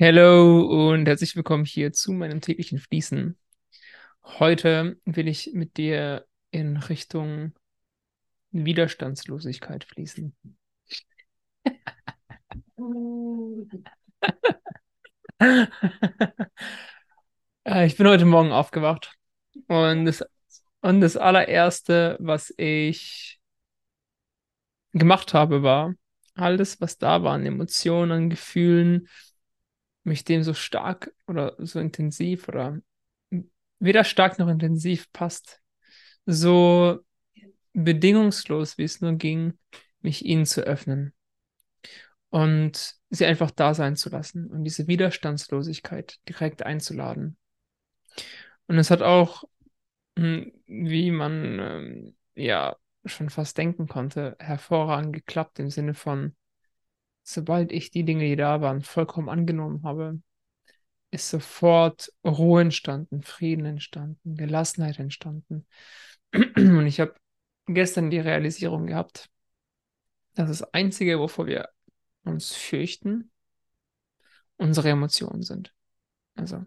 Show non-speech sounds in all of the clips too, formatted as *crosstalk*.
Hallo und herzlich willkommen hier zu meinem täglichen Fließen. Heute will ich mit dir in Richtung Widerstandslosigkeit fließen. Äh, ich bin heute Morgen aufgewacht und das, und das allererste, was ich gemacht habe, war alles, was da war an Emotionen, an Gefühlen, mich dem so stark oder so intensiv oder weder stark noch intensiv passt, so bedingungslos, wie es nur ging, mich ihnen zu öffnen und sie einfach da sein zu lassen und diese Widerstandslosigkeit direkt einzuladen. Und es hat auch, hm, wie man ähm, ja schon fast denken konnte, hervorragend geklappt im Sinne von, sobald ich die Dinge, die da waren, vollkommen angenommen habe, ist sofort Ruhe entstanden, Frieden entstanden, Gelassenheit entstanden. *clears throat* Und ich habe gestern die Realisierung gehabt, dass das Einzige, wovor wir uns fürchten, unsere Emotionen sind. Also,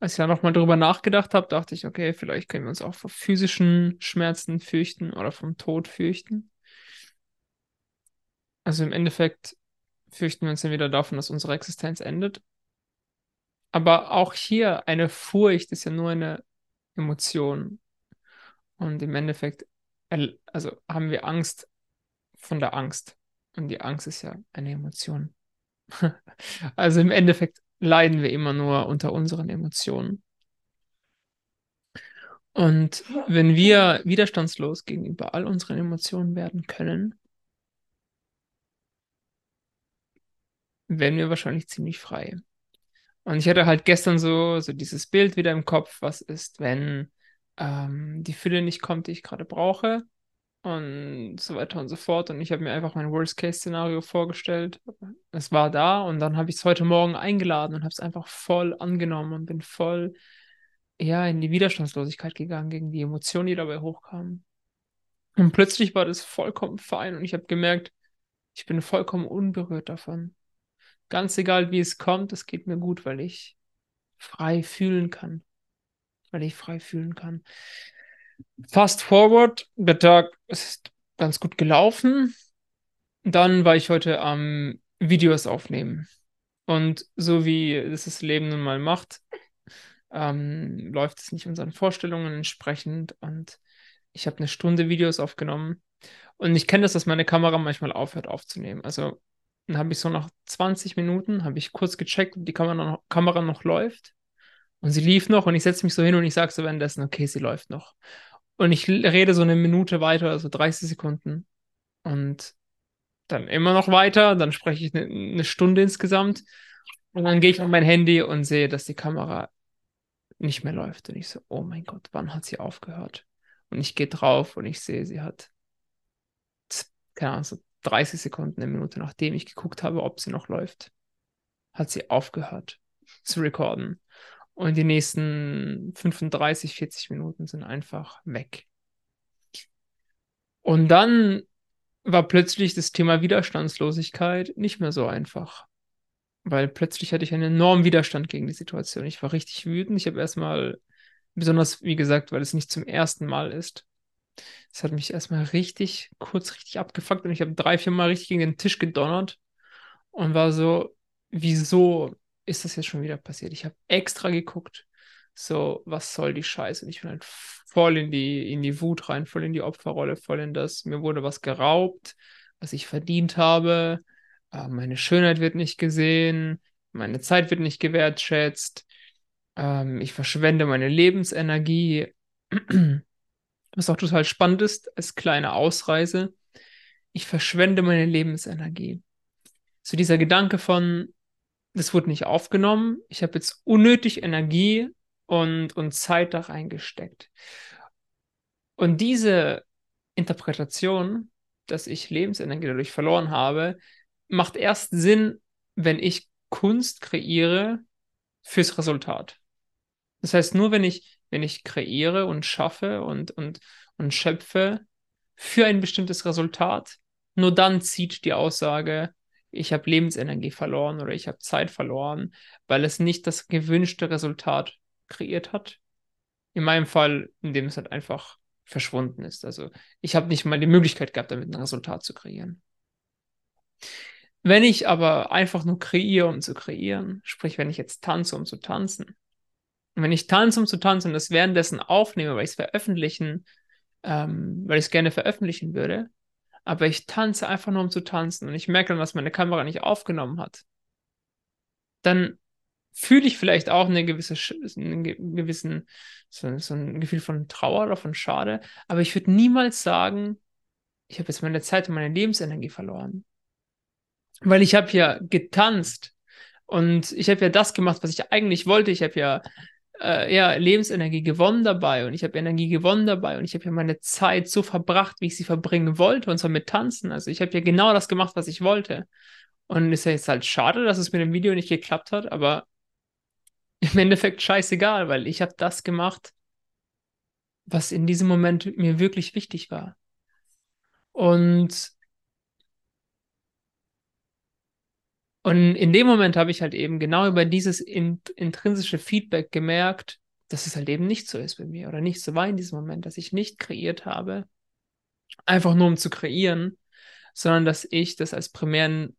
als ich da nochmal drüber nachgedacht habe, dachte ich, okay, vielleicht können wir uns auch vor physischen Schmerzen fürchten oder vom Tod fürchten. Also im Endeffekt fürchten wir uns entweder davon, dass unsere Existenz endet. Aber auch hier eine Furcht ist ja nur eine Emotion. Und im Endeffekt, also haben wir Angst von der Angst. Und die Angst ist ja eine Emotion. *laughs* also im Endeffekt leiden wir immer nur unter unseren Emotionen. Und wenn wir widerstandslos gegenüber all unseren Emotionen werden können, werden wir wahrscheinlich ziemlich frei. Und ich hatte halt gestern so, so dieses Bild wieder im Kopf, was ist, wenn ähm, die Fülle nicht kommt, die ich gerade brauche und so weiter und so fort. Und ich habe mir einfach mein Worst-Case-Szenario vorgestellt. Es war da und dann habe ich es heute Morgen eingeladen und habe es einfach voll angenommen und bin voll ja, in die Widerstandslosigkeit gegangen gegen die Emotionen, die dabei hochkamen. Und plötzlich war das vollkommen fein und ich habe gemerkt, ich bin vollkommen unberührt davon. Ganz egal, wie es kommt, es geht mir gut, weil ich frei fühlen kann. Weil ich frei fühlen kann. Fast forward, der Tag ist ganz gut gelaufen. Dann war ich heute am Videos aufnehmen. Und so wie es das Leben nun mal macht, ähm, läuft es nicht unseren Vorstellungen entsprechend. Und ich habe eine Stunde Videos aufgenommen. Und ich kenne das, dass meine Kamera manchmal aufhört aufzunehmen. Also dann habe ich so nach 20 Minuten, habe ich kurz gecheckt, ob die Kamera noch, Kamera noch läuft. Und sie lief noch und ich setze mich so hin und ich sage so währenddessen, okay, sie läuft noch. Und ich rede so eine Minute weiter, also 30 Sekunden. Und dann immer noch weiter, dann spreche ich eine, eine Stunde insgesamt. Und dann gehe ich auf mein Handy und sehe, dass die Kamera nicht mehr läuft. Und ich so, oh mein Gott, wann hat sie aufgehört? Und ich gehe drauf und ich sehe, sie hat, keine Ahnung, so 30 Sekunden, eine Minute, nachdem ich geguckt habe, ob sie noch läuft, hat sie aufgehört zu recorden. Und die nächsten 35, 40 Minuten sind einfach weg. Und dann war plötzlich das Thema Widerstandslosigkeit nicht mehr so einfach. Weil plötzlich hatte ich einen enormen Widerstand gegen die Situation. Ich war richtig wütend. Ich habe erstmal, besonders wie gesagt, weil es nicht zum ersten Mal ist, es hat mich erstmal richtig, kurz richtig abgefuckt und ich habe drei, vier Mal richtig gegen den Tisch gedonnert und war so, wieso ist das jetzt schon wieder passiert? Ich habe extra geguckt, so, was soll die Scheiße? Und ich bin halt voll in die, in die Wut rein, voll in die Opferrolle, voll in das, mir wurde was geraubt, was ich verdient habe, äh, meine Schönheit wird nicht gesehen, meine Zeit wird nicht gewertschätzt, ähm, ich verschwende meine Lebensenergie. *clears throat* Was auch total spannend ist, als kleine Ausreise, ich verschwende meine Lebensenergie. So dieser Gedanke von, das wurde nicht aufgenommen, ich habe jetzt unnötig Energie und, und Zeit da reingesteckt. Und diese Interpretation, dass ich Lebensenergie dadurch verloren habe, macht erst Sinn, wenn ich Kunst kreiere fürs Resultat. Das heißt, nur wenn ich wenn ich kreiere und schaffe und, und, und schöpfe für ein bestimmtes Resultat, nur dann zieht die Aussage, ich habe Lebensenergie verloren oder ich habe Zeit verloren, weil es nicht das gewünschte Resultat kreiert hat. In meinem Fall, in dem es halt einfach verschwunden ist. Also ich habe nicht mal die Möglichkeit gehabt, damit ein Resultat zu kreieren. Wenn ich aber einfach nur kreiere, um zu kreieren, sprich, wenn ich jetzt tanze, um zu tanzen, und wenn ich tanze, um zu tanzen und das währenddessen aufnehme, weil ich es veröffentlichen, ähm, weil ich es gerne veröffentlichen würde, aber ich tanze einfach nur, um zu tanzen und ich merke dann, dass meine Kamera nicht aufgenommen hat, dann fühle ich vielleicht auch eine gewisse, einen gewissen, so, so ein Gefühl von Trauer oder von Schade, aber ich würde niemals sagen, ich habe jetzt meine Zeit und meine Lebensenergie verloren. Weil ich habe ja getanzt und ich habe ja das gemacht, was ich eigentlich wollte. Ich habe ja, äh, ja Lebensenergie gewonnen dabei und ich habe Energie gewonnen dabei und ich habe ja meine Zeit so verbracht, wie ich sie verbringen wollte und zwar mit Tanzen. Also ich habe ja genau das gemacht, was ich wollte. Und ist ja jetzt halt schade, dass es mit dem Video nicht geklappt hat, aber im Endeffekt scheißegal, weil ich habe das gemacht, was in diesem Moment mir wirklich wichtig war. Und Und in dem Moment habe ich halt eben genau über dieses in, intrinsische Feedback gemerkt, dass es halt eben nicht so ist bei mir oder nicht so war in diesem Moment, dass ich nicht kreiert habe, einfach nur um zu kreieren, sondern dass ich das als primären,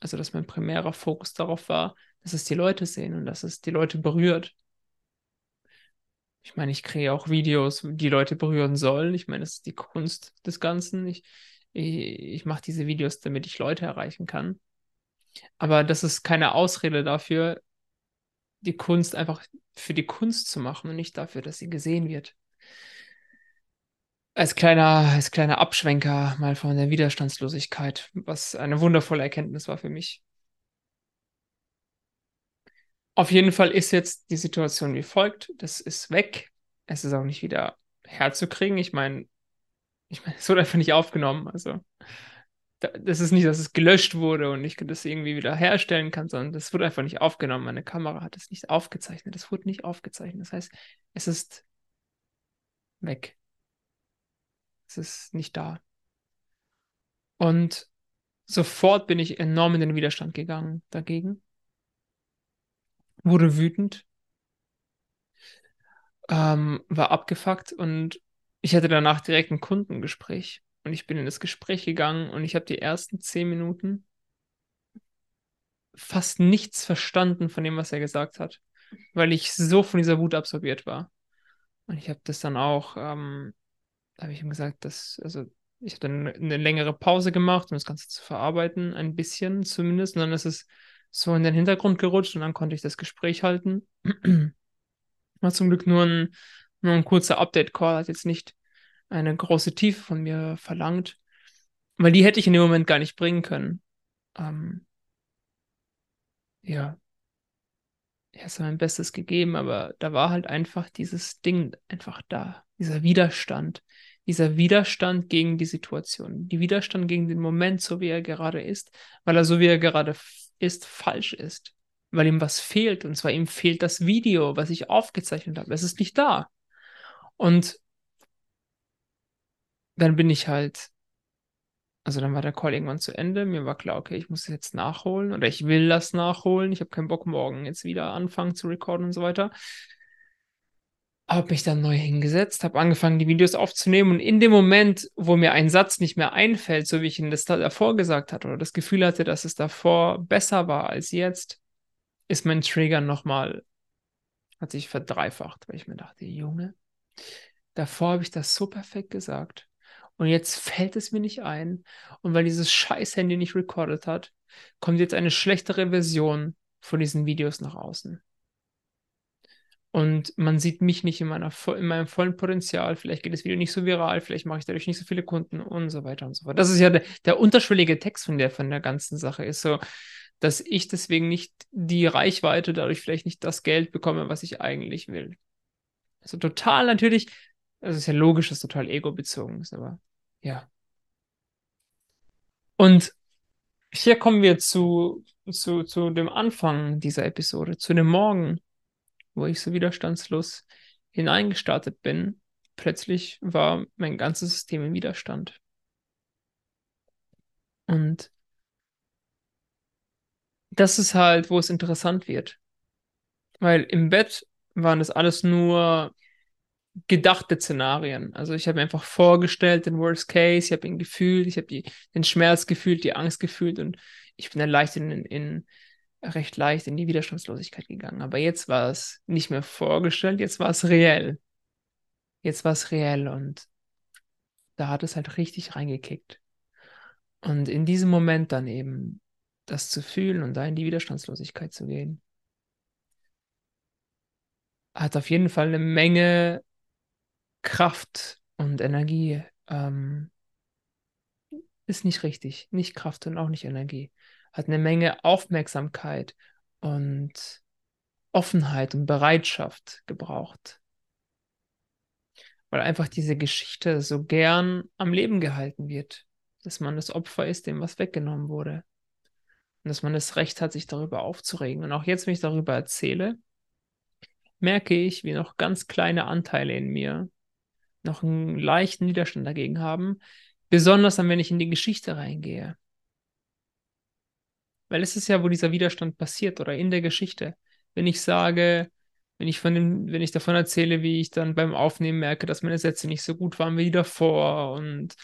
also dass mein primärer Fokus darauf war, dass es die Leute sehen und dass es die Leute berührt. Ich meine, ich kreiere auch Videos, die Leute berühren sollen. Ich meine, das ist die Kunst des Ganzen. Ich, ich, ich mache diese Videos, damit ich Leute erreichen kann. Aber das ist keine Ausrede dafür, die Kunst einfach für die Kunst zu machen und nicht dafür, dass sie gesehen wird. Als kleiner, als kleiner Abschwenker mal von der Widerstandslosigkeit, was eine wundervolle Erkenntnis war für mich. Auf jeden Fall ist jetzt die Situation wie folgt. Das ist weg. Es ist auch nicht wieder herzukriegen. Ich meine, ich meine, es wurde einfach nicht aufgenommen. Also das ist nicht, dass es gelöscht wurde und ich das irgendwie wieder herstellen kann, sondern das wurde einfach nicht aufgenommen. Meine Kamera hat es nicht aufgezeichnet. Es wurde nicht aufgezeichnet. Das heißt, es ist weg. Es ist nicht da. Und sofort bin ich enorm in den Widerstand gegangen dagegen. Wurde wütend. Ähm, war abgefuckt und ich hatte danach direkt ein Kundengespräch und ich bin in das Gespräch gegangen und ich habe die ersten zehn Minuten fast nichts verstanden von dem, was er gesagt hat, weil ich so von dieser Wut absorbiert war. Und ich habe das dann auch, ähm, habe ich ihm gesagt, dass, also ich habe dann eine längere Pause gemacht, um das Ganze zu verarbeiten, ein bisschen zumindest. Und dann ist es so in den Hintergrund gerutscht und dann konnte ich das Gespräch halten. *clears throat* War zum Glück nur ein, nur ein kurzer Update-Call, hat jetzt nicht eine große Tiefe von mir verlangt, weil die hätte ich in dem Moment gar nicht bringen können. Ähm, ja, ich habe mein Bestes gegeben, aber da war halt einfach dieses Ding einfach da, dieser Widerstand, dieser Widerstand gegen die Situation, die Widerstand gegen den Moment, so wie er gerade ist, weil er so wie er gerade ist, falsch ist, weil ihm was fehlt. Und zwar ihm fehlt das Video, was ich aufgezeichnet habe. Es ist nicht da. Und dann bin ich halt, also dann war der Call irgendwann zu Ende. Mir war klar, okay, ich muss jetzt nachholen oder ich will das nachholen. Ich habe keinen Bock, morgen jetzt wieder anfangen zu recorden und so weiter. Habe mich dann neu hingesetzt, habe angefangen, die Videos aufzunehmen und in dem Moment, wo mir ein Satz nicht mehr einfällt, so wie ich ihn das davor gesagt hatte oder das Gefühl hatte, dass es davor besser war als jetzt, ist mein Trigger nochmal, hat sich verdreifacht, weil ich mir dachte, Junge, davor habe ich das so perfekt gesagt. Und jetzt fällt es mir nicht ein. Und weil dieses scheiß Handy nicht recorded hat, kommt jetzt eine schlechtere Version von diesen Videos nach außen. Und man sieht mich nicht in, meiner, in meinem vollen Potenzial. Vielleicht geht das Video nicht so viral, vielleicht mache ich dadurch nicht so viele Kunden und so weiter und so fort. Das ist ja der, der unterschwellige Text von der, von der ganzen Sache, ist so, dass ich deswegen nicht die Reichweite, dadurch vielleicht nicht das Geld bekomme, was ich eigentlich will. Also total natürlich, also ist ja logisch, dass total ego-bezogen ist, aber ja. Und hier kommen wir zu, zu, zu dem Anfang dieser Episode, zu dem Morgen, wo ich so widerstandslos hineingestartet bin. Plötzlich war mein ganzes System im Widerstand. Und das ist halt, wo es interessant wird. Weil im Bett waren das alles nur gedachte Szenarien. Also ich habe mir einfach vorgestellt, den Worst Case, ich habe ihn gefühlt, ich habe den Schmerz gefühlt, die Angst gefühlt und ich bin dann leicht in, in, recht leicht in die Widerstandslosigkeit gegangen. Aber jetzt war es nicht mehr vorgestellt, jetzt war es reell. Jetzt war es reell und da hat es halt richtig reingekickt. Und in diesem Moment dann eben das zu fühlen und da in die Widerstandslosigkeit zu gehen, hat auf jeden Fall eine Menge Kraft und Energie. Ähm, ist nicht richtig. Nicht Kraft und auch nicht Energie. Hat eine Menge Aufmerksamkeit und Offenheit und Bereitschaft gebraucht. Weil einfach diese Geschichte so gern am Leben gehalten wird. Dass man das Opfer ist, dem was weggenommen wurde. Und dass man das Recht hat, sich darüber aufzuregen. Und auch jetzt, wenn ich darüber erzähle, merke ich, wie noch ganz kleine Anteile in mir noch einen leichten Widerstand dagegen haben. Besonders dann, wenn ich in die Geschichte reingehe. Weil es ist ja, wo dieser Widerstand passiert oder in der Geschichte. Wenn ich sage, wenn ich von dem, wenn ich davon erzähle, wie ich dann beim Aufnehmen merke, dass meine Sätze nicht so gut waren wie davor und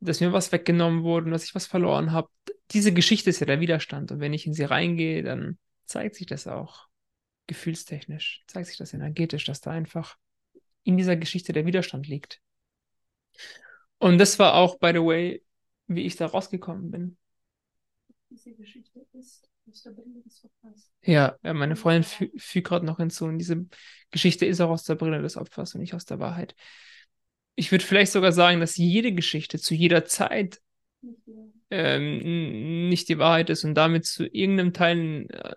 dass mir was weggenommen wurde und dass ich was verloren habe. Diese Geschichte ist ja der Widerstand. Und wenn ich in sie reingehe, dann zeigt sich das auch gefühlstechnisch, zeigt sich das energetisch, dass da einfach in dieser Geschichte der Widerstand liegt. Und das war auch, by the way, wie ich da rausgekommen bin. Diese Geschichte ist aus der Brille des Opfers. Ja, meine Freundin fü fügt gerade noch hinzu. Und diese Geschichte ist auch aus der Brille des Opfers und nicht aus der Wahrheit. Ich würde vielleicht sogar sagen, dass jede Geschichte zu jeder Zeit ähm, nicht die Wahrheit ist und damit zu irgendeinem Teil äh,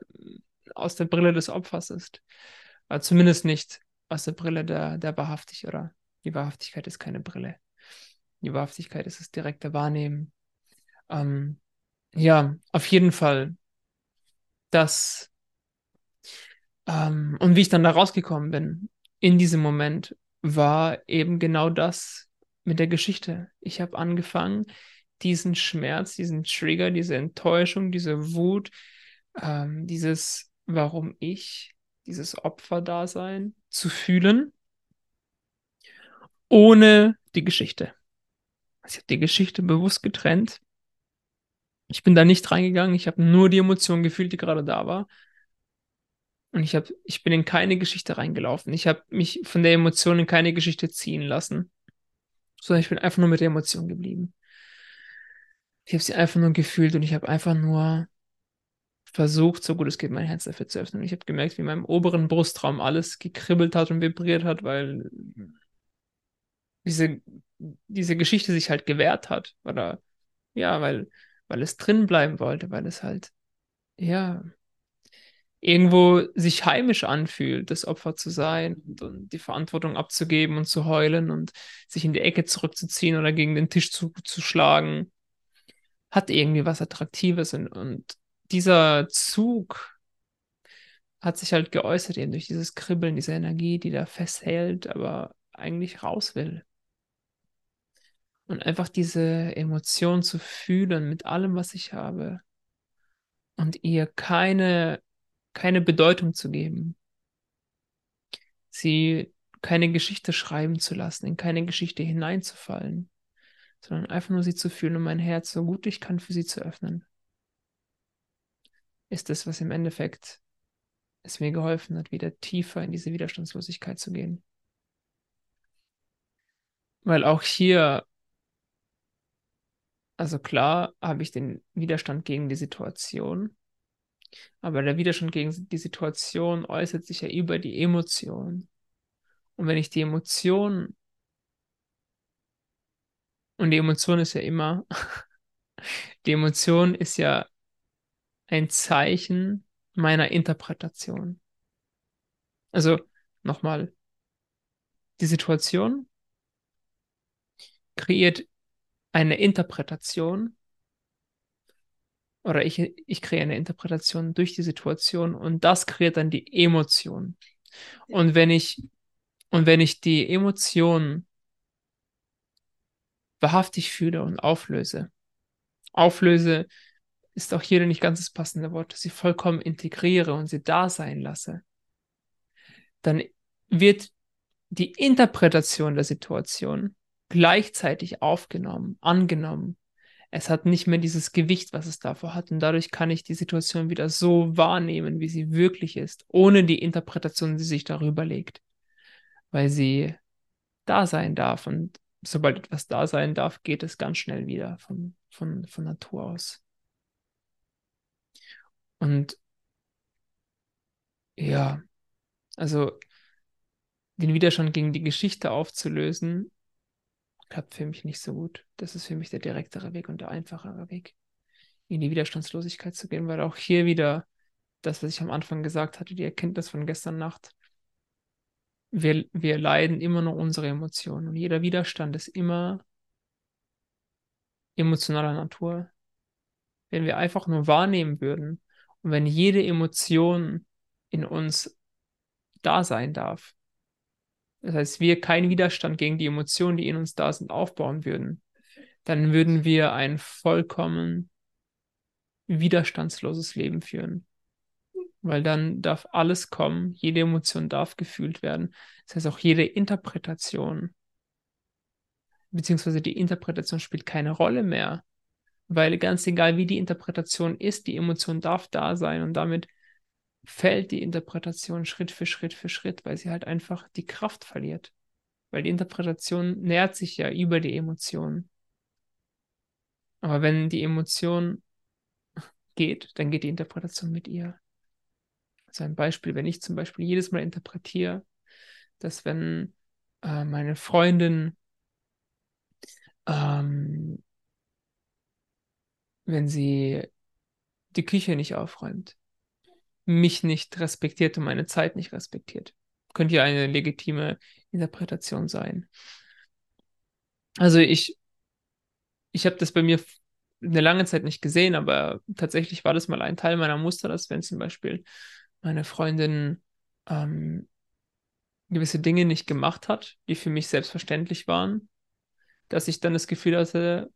aus der Brille des Opfers ist. Aber zumindest nicht aus der Brille der, der Wahrhaftig oder die Wahrhaftigkeit ist keine Brille. Die Wahrhaftigkeit ist das direkte Wahrnehmen. Ähm, ja, auf jeden Fall. Das ähm, und wie ich dann da rausgekommen bin in diesem Moment war eben genau das mit der Geschichte. Ich habe angefangen, diesen Schmerz, diesen Trigger, diese Enttäuschung, diese Wut, ähm, dieses Warum ich, dieses Opferdasein zu fühlen, ohne die Geschichte. Also ich habe die Geschichte bewusst getrennt. Ich bin da nicht reingegangen, ich habe nur die Emotion gefühlt, die gerade da war. Und ich, hab, ich bin in keine Geschichte reingelaufen. Ich habe mich von der Emotion in keine Geschichte ziehen lassen. Sondern ich bin einfach nur mit der Emotion geblieben. Ich habe sie einfach nur gefühlt und ich habe einfach nur versucht, so gut es geht, mein Herz dafür zu öffnen. Und ich habe gemerkt, wie in meinem oberen Brustraum alles gekribbelt hat und vibriert hat, weil diese, diese Geschichte sich halt gewehrt hat. Oder ja, weil, weil es drin bleiben wollte, weil es halt, ja, irgendwo sich heimisch anfühlt, das Opfer zu sein und, und, die Verantwortung abzugeben und zu heulen und sich in die Ecke zurückzuziehen oder gegen den Tisch zu, zu schlagen, hat irgendwie was Attraktives und, und dieser Zug hat sich halt geäußert eben durch dieses Kribbeln, diese Energie, die da festhält, aber eigentlich raus will. Und einfach diese Emotion zu fühlen mit allem, was ich habe und ihr keine, keine Bedeutung zu geben. Sie keine Geschichte schreiben zu lassen, in keine Geschichte hineinzufallen, sondern einfach nur sie zu fühlen und mein Herz so gut ich kann für sie zu öffnen ist es, was im Endeffekt es mir geholfen hat, wieder tiefer in diese Widerstandslosigkeit zu gehen. Weil auch hier, also klar, habe ich den Widerstand gegen die Situation, aber der Widerstand gegen die Situation äußert sich ja über die Emotion. Und wenn ich die Emotion, und die Emotion ist ja immer, *laughs* die Emotion ist ja ein Zeichen meiner Interpretation. Also nochmal, die Situation kreiert eine Interpretation oder ich, ich kreiere eine Interpretation durch die Situation und das kreiert dann die Emotion. Und wenn ich, und wenn ich die Emotion wahrhaftig fühle und auflöse, auflöse ist auch hier nicht ganz das passende Wort, sie vollkommen integriere und sie da sein lasse, dann wird die Interpretation der Situation gleichzeitig aufgenommen, angenommen. Es hat nicht mehr dieses Gewicht, was es davor hat. Und dadurch kann ich die Situation wieder so wahrnehmen, wie sie wirklich ist, ohne die Interpretation, die sich darüber legt. Weil sie da sein darf. Und sobald etwas da sein darf, geht es ganz schnell wieder von, von, von Natur aus. Und ja, also den Widerstand gegen die Geschichte aufzulösen, klappt für mich nicht so gut. Das ist für mich der direktere Weg und der einfachere Weg, in die Widerstandslosigkeit zu gehen, weil auch hier wieder das, was ich am Anfang gesagt hatte, die Erkenntnis von gestern Nacht, wir, wir leiden immer nur unsere Emotionen und jeder Widerstand ist immer emotionaler Natur. Wenn wir einfach nur wahrnehmen würden und wenn jede Emotion in uns da sein darf, das heißt, wir keinen Widerstand gegen die Emotionen, die in uns da sind, aufbauen würden, dann würden wir ein vollkommen widerstandsloses Leben führen. Weil dann darf alles kommen, jede Emotion darf gefühlt werden. Das heißt, auch jede Interpretation, beziehungsweise die Interpretation spielt keine Rolle mehr. Weil ganz egal, wie die Interpretation ist, die Emotion darf da sein und damit fällt die Interpretation Schritt für Schritt für Schritt, weil sie halt einfach die Kraft verliert. Weil die Interpretation nährt sich ja über die Emotion. Aber wenn die Emotion geht, dann geht die Interpretation mit ihr. Also ein Beispiel, wenn ich zum Beispiel jedes Mal interpretiere, dass wenn äh, meine Freundin, ähm, wenn sie die Küche nicht aufräumt, mich nicht respektiert und meine Zeit nicht respektiert. Könnte ja eine legitime Interpretation sein. Also ich, ich habe das bei mir eine lange Zeit nicht gesehen, aber tatsächlich war das mal ein Teil meiner Muster, dass wenn zum Beispiel meine Freundin ähm, gewisse Dinge nicht gemacht hat, die für mich selbstverständlich waren, dass ich dann das Gefühl hatte,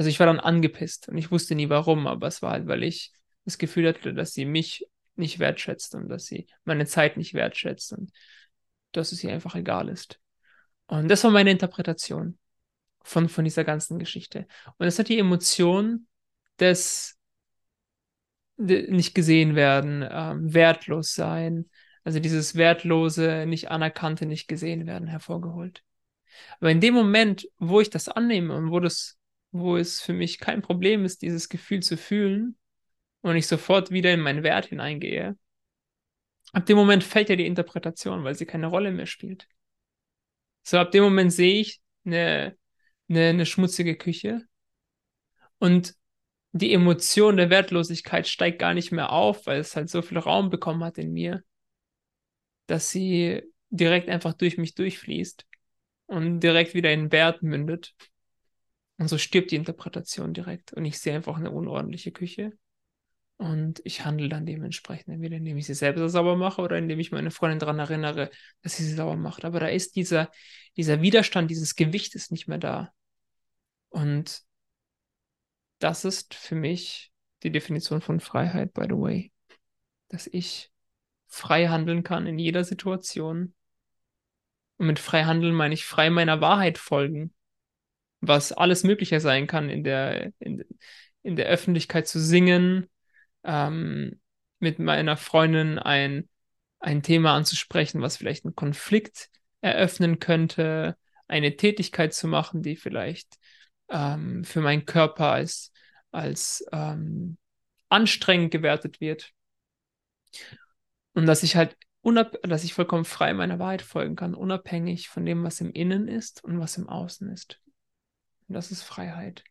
also ich war dann angepisst und ich wusste nie warum, aber es war halt, weil ich das Gefühl hatte, dass sie mich nicht wertschätzt und dass sie meine Zeit nicht wertschätzt und dass es ihr einfach egal ist. Und das war meine Interpretation von, von dieser ganzen Geschichte. Und es hat die Emotion des nicht gesehen werden, ähm, wertlos sein, also dieses wertlose, nicht anerkannte, nicht gesehen werden hervorgeholt. Aber in dem Moment, wo ich das annehme und wo das, wo es für mich kein Problem ist, dieses Gefühl zu fühlen, und ich sofort wieder in meinen Wert hineingehe, ab dem Moment fällt ja die Interpretation, weil sie keine Rolle mehr spielt. So, ab dem Moment sehe ich eine, eine, eine schmutzige Küche und die Emotion der Wertlosigkeit steigt gar nicht mehr auf, weil es halt so viel Raum bekommen hat in mir, dass sie direkt einfach durch mich durchfließt und direkt wieder in Wert mündet. Und so stirbt die Interpretation direkt und ich sehe einfach eine unordentliche Küche und ich handle dann dementsprechend, entweder indem ich sie selber sauber mache oder indem ich meine Freundin daran erinnere, dass sie sie sauber macht. Aber da ist dieser, dieser Widerstand, dieses Gewicht ist nicht mehr da. Und das ist für mich die Definition von Freiheit, by the way. Dass ich frei handeln kann in jeder Situation. Und mit frei handeln meine ich frei meiner Wahrheit folgen. Was alles Mögliche sein kann, in der, in, in der Öffentlichkeit zu singen, ähm, mit meiner Freundin ein, ein Thema anzusprechen, was vielleicht einen Konflikt eröffnen könnte, eine Tätigkeit zu machen, die vielleicht ähm, für meinen Körper als, als ähm, anstrengend gewertet wird. Und dass ich halt dass ich vollkommen frei meiner Wahrheit folgen kann, unabhängig von dem, was im Innen ist und was im Außen ist. Und das ist Freiheit.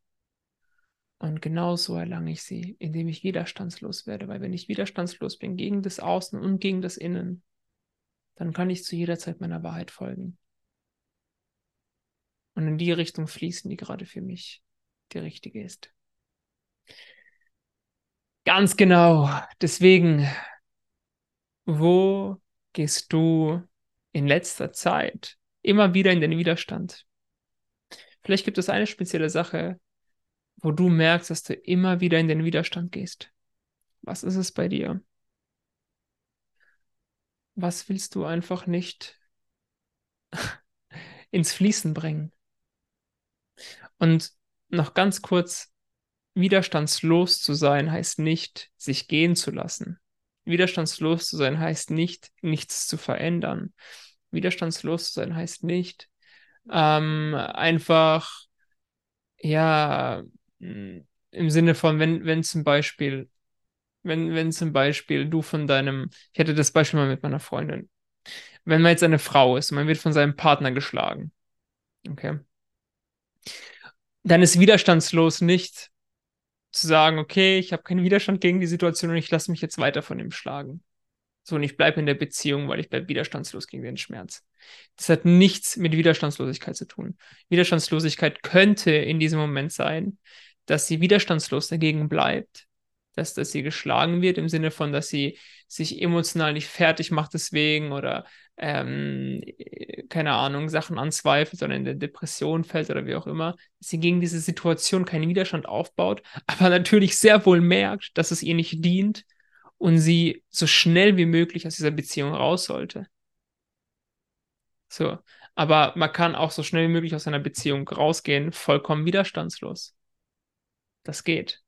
Und genauso erlange ich sie, indem ich widerstandslos werde. Weil wenn ich widerstandslos bin gegen das Außen und gegen das Innen, dann kann ich zu jeder Zeit meiner Wahrheit folgen. Und in die Richtung fließen, die gerade für mich die richtige ist. Ganz genau. Deswegen, wo gehst du in letzter Zeit immer wieder in den Widerstand? Vielleicht gibt es eine spezielle Sache, wo du merkst, dass du immer wieder in den Widerstand gehst? Was ist es bei dir? Was willst du einfach nicht *laughs* ins Fließen bringen? Und noch ganz kurz, widerstandslos zu sein heißt nicht, sich gehen zu lassen. Widerstandslos zu sein heißt nicht, nichts zu verändern. Widerstandslos zu sein heißt nicht, ähm, einfach, ja, hm, im Sinne von, wenn, wenn zum Beispiel, wenn, wenn zum Beispiel du von deinem, ich hatte das Beispiel mal mit meiner Freundin, wenn man jetzt eine Frau ist und man wird von seinem Partner geschlagen, okay, dann ist widerstandslos nicht zu sagen, okay, ich habe keinen Widerstand gegen die Situation und ich lasse mich jetzt weiter von ihm schlagen. So, und ich bleibe in der Beziehung, weil ich bleibe widerstandslos gegen den Schmerz. Das hat nichts mit Widerstandslosigkeit zu tun. Widerstandslosigkeit könnte in diesem Moment sein, dass sie widerstandslos dagegen bleibt, dass, dass sie geschlagen wird, im Sinne von, dass sie sich emotional nicht fertig macht deswegen oder ähm, keine Ahnung, Sachen anzweifelt, sondern in der Depression fällt oder wie auch immer, dass sie gegen diese Situation keinen Widerstand aufbaut, *laughs* aber natürlich sehr wohl merkt, dass es ihr nicht dient und sie so schnell wie möglich aus dieser Beziehung raus sollte. So, aber man kann auch so schnell wie möglich aus einer Beziehung rausgehen, vollkommen widerstandslos. Das geht,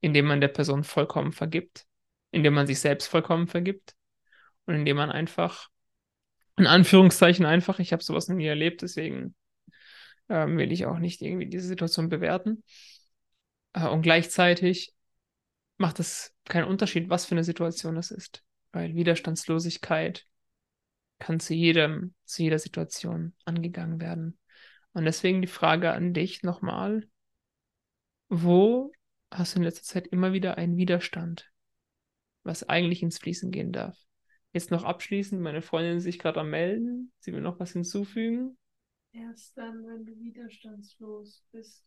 indem man der Person vollkommen vergibt, indem man sich selbst vollkommen vergibt und indem man einfach, in Anführungszeichen einfach, ich habe sowas noch nie erlebt, deswegen ähm, will ich auch nicht irgendwie diese Situation bewerten. Äh, und gleichzeitig macht es keinen Unterschied, was für eine Situation es ist, weil Widerstandslosigkeit kann zu jedem, zu jeder Situation angegangen werden. Und deswegen die Frage an dich nochmal, wo hast du in letzter Zeit immer wieder einen Widerstand, was eigentlich ins Fließen gehen darf? Jetzt noch abschließend, meine Freundin sich gerade am Melden, sie will noch was hinzufügen. Erst dann, wenn du widerstandslos bist,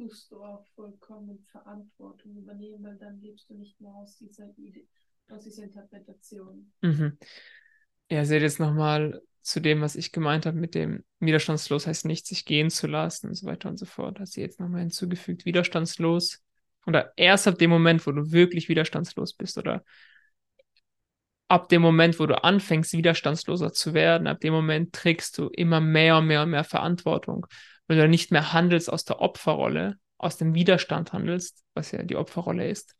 musst du auch vollkommen Verantwortung übernehmen, weil dann lebst du nicht mehr aus dieser Idee, aus dieser Interpretation. Mhm. Ja, seht jetzt nochmal zu dem, was ich gemeint habe mit dem widerstandslos heißt nicht, sich gehen zu lassen und so weiter und so fort. Hat sie jetzt nochmal hinzugefügt, widerstandslos. Oder erst ab dem Moment, wo du wirklich widerstandslos bist oder ab dem Moment, wo du anfängst, widerstandsloser zu werden, ab dem Moment trägst du immer mehr und mehr und mehr Verantwortung weil du nicht mehr handelst aus der Opferrolle, aus dem Widerstand handelst, was ja die Opferrolle ist.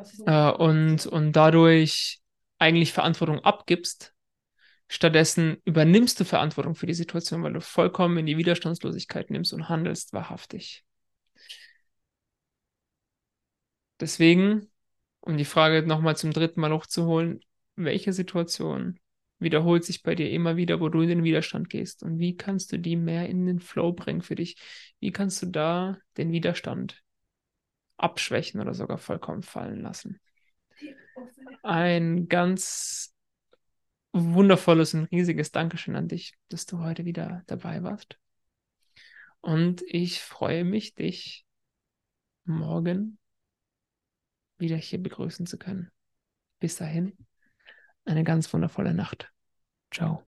ist äh, und, und dadurch eigentlich Verantwortung abgibst. Stattdessen übernimmst du Verantwortung für die Situation, weil du vollkommen in die Widerstandslosigkeit nimmst und handelst wahrhaftig. Deswegen, um die Frage nochmal zum dritten Mal hochzuholen, welche Situation wiederholt sich bei dir immer wieder, wo du in den Widerstand gehst. Und wie kannst du die mehr in den Flow bringen für dich? Wie kannst du da den Widerstand abschwächen oder sogar vollkommen fallen lassen? Ein ganz wundervolles und riesiges Dankeschön an dich, dass du heute wieder dabei warst. Und ich freue mich, dich morgen wieder hier begrüßen zu können. Bis dahin, eine ganz wundervolle Nacht. Ciao.